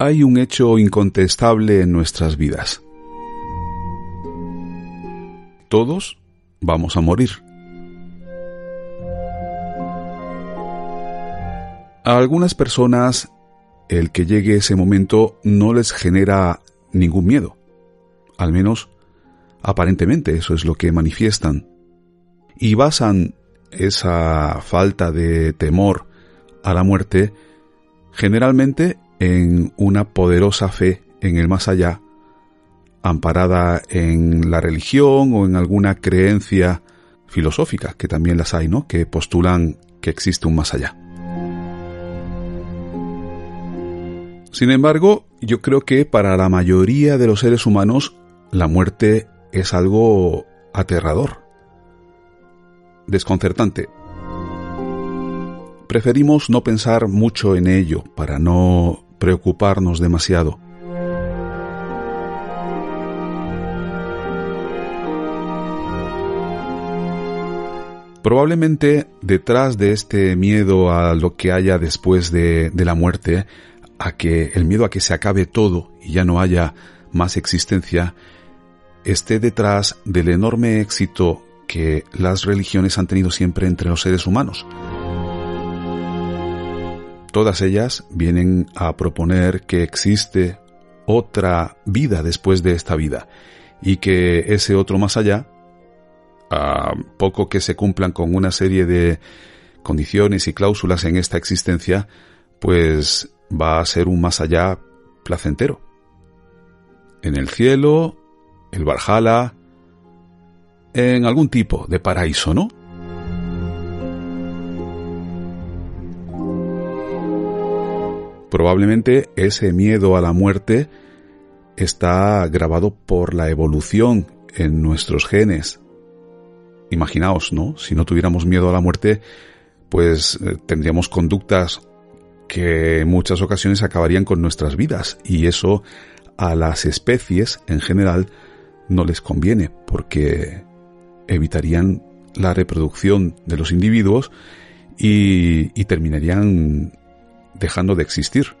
hay un hecho incontestable en nuestras vidas. Todos vamos a morir. A algunas personas el que llegue ese momento no les genera ningún miedo. Al menos, aparentemente, eso es lo que manifiestan. Y basan esa falta de temor a la muerte generalmente en una poderosa fe en el más allá, amparada en la religión o en alguna creencia filosófica, que también las hay, ¿no? Que postulan que existe un más allá. Sin embargo, yo creo que para la mayoría de los seres humanos la muerte es algo aterrador, desconcertante, preferimos no pensar mucho en ello para no preocuparnos demasiado. Probablemente detrás de este miedo a lo que haya después de, la muerte, a que el miedo a que se acabe todo y ya no haya más existencia, esté detrás del enorme éxito que las religiones han tenido siempre entre los seres humanos. Todas ellas vienen a proponer que existe otra vida después de esta vida y que ese otro más allá, a poco que se cumplan con una serie de condiciones y cláusulas en esta existencia, pues va a ser un más allá placentero. En el cielo, el Valhalla, en algún tipo de paraíso, ¿no? Probablemente ese miedo a la muerte está grabado por la evolución en nuestros genes. Imaginaos, ¿no? Si no tuviéramos miedo a la muerte, pues eh, tendríamos conductas que en muchas ocasiones acabarían con nuestras vidas y eso a las especies en general no les conviene porque evitarían la reproducción de los individuos y, y terminarían dejando de existir.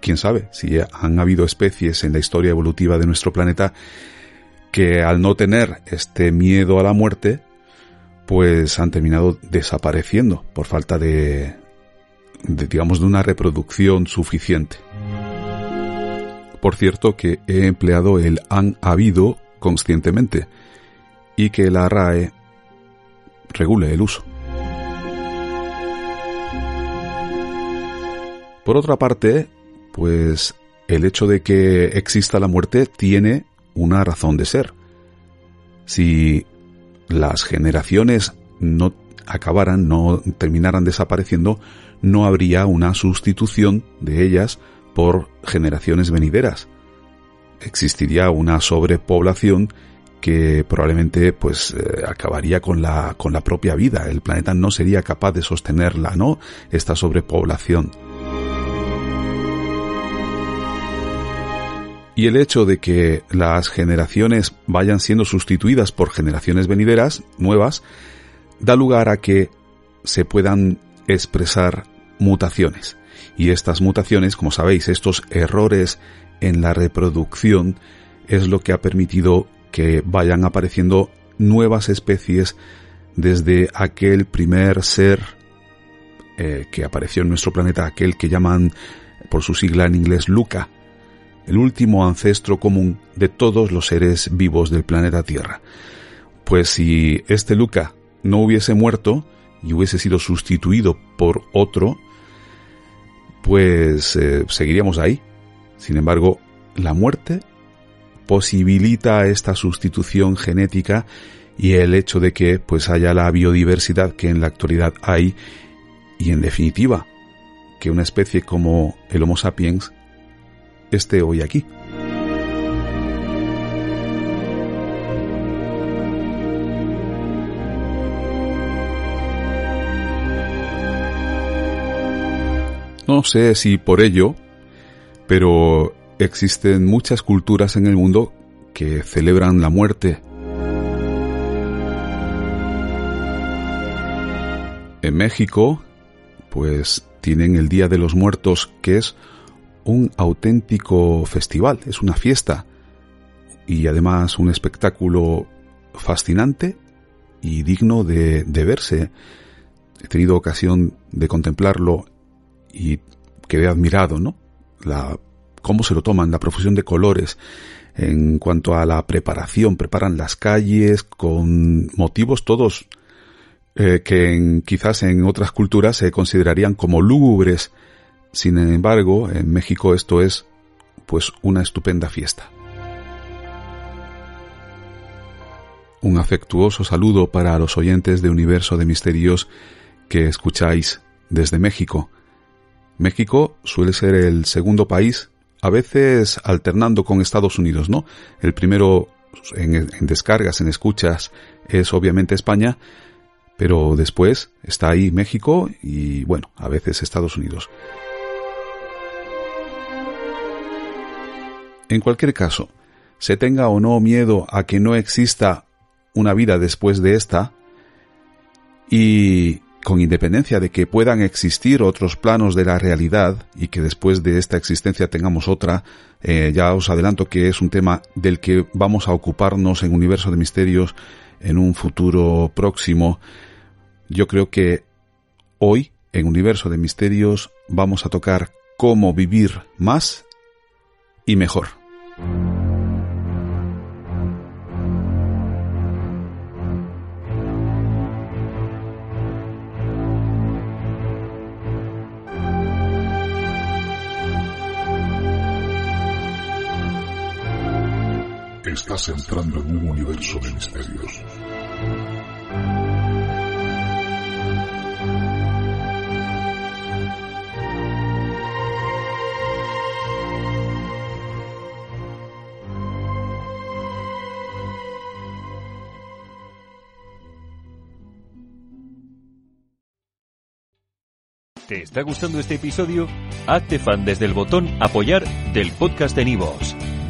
Quién sabe si han habido especies en la historia evolutiva de nuestro planeta que al no tener este miedo a la muerte, pues han terminado desapareciendo por falta de, digamos, de una reproducción suficiente. Por cierto que he empleado el han habido conscientemente y que la RAE regule el uso. Por otra parte, pues el hecho de que exista la muerte tiene una razón de ser. Si las generaciones no acabaran, no terminaran desapareciendo, no habría una sustitución de ellas por generaciones venideras. Existiría una sobrepoblación que probablemente pues eh, acabaría con la con la propia vida. El planeta no sería capaz de sostenerla, ¿no? Esta sobrepoblación. Y el hecho de que las generaciones vayan siendo sustituidas por generaciones venideras, nuevas, da lugar a que se puedan expresar mutaciones. Y estas mutaciones, como sabéis, estos errores en la reproducción, es lo que ha permitido que vayan apareciendo nuevas especies desde aquel primer ser eh, que apareció en nuestro planeta, aquel que llaman por su sigla en inglés Luca, el último ancestro común de todos los seres vivos del planeta Tierra. Pues si este Luca no hubiese muerto y hubiese sido sustituido por otro, pues eh, seguiríamos ahí. Sin embargo, la muerte posibilita esta sustitución genética y el hecho de que pues haya la biodiversidad que en la actualidad hay y en definitiva que una especie como el Homo sapiens esté hoy aquí. No sé si por ello, pero existen muchas culturas en el mundo que celebran la muerte. En México, pues tienen el Día de los Muertos, que es un auténtico festival, es una fiesta y además un espectáculo fascinante y digno de, de verse. He tenido ocasión de contemplarlo y quedé admirado, ¿no? La, cómo se lo toman, la profusión de colores en cuanto a la preparación, preparan las calles con motivos todos eh, que en, quizás en otras culturas se considerarían como lúgubres. Sin embargo, en México esto es pues una estupenda fiesta. Un afectuoso saludo para los oyentes de Universo de Misterios que escucháis desde México. México suele ser el segundo país, a veces alternando con Estados Unidos, ¿no? El primero en, descargas, en escuchas, es obviamente España, pero después está ahí México y, bueno, a veces Estados Unidos. En cualquier caso, se tenga o no miedo a que no exista una vida después de esta, y con independencia de que puedan existir otros planos de la realidad y que después de esta existencia tengamos otra, eh, ya os adelanto que es un tema del que vamos a ocuparnos en Universo de Misterios en un futuro próximo. Yo creo que hoy en Universo de Misterios vamos a tocar cómo vivir más y mejor. Estás entrando en un universo de misterios. ¿Te está gustando este episodio? Hazte fan desde el botón apoyar del podcast de Nivos.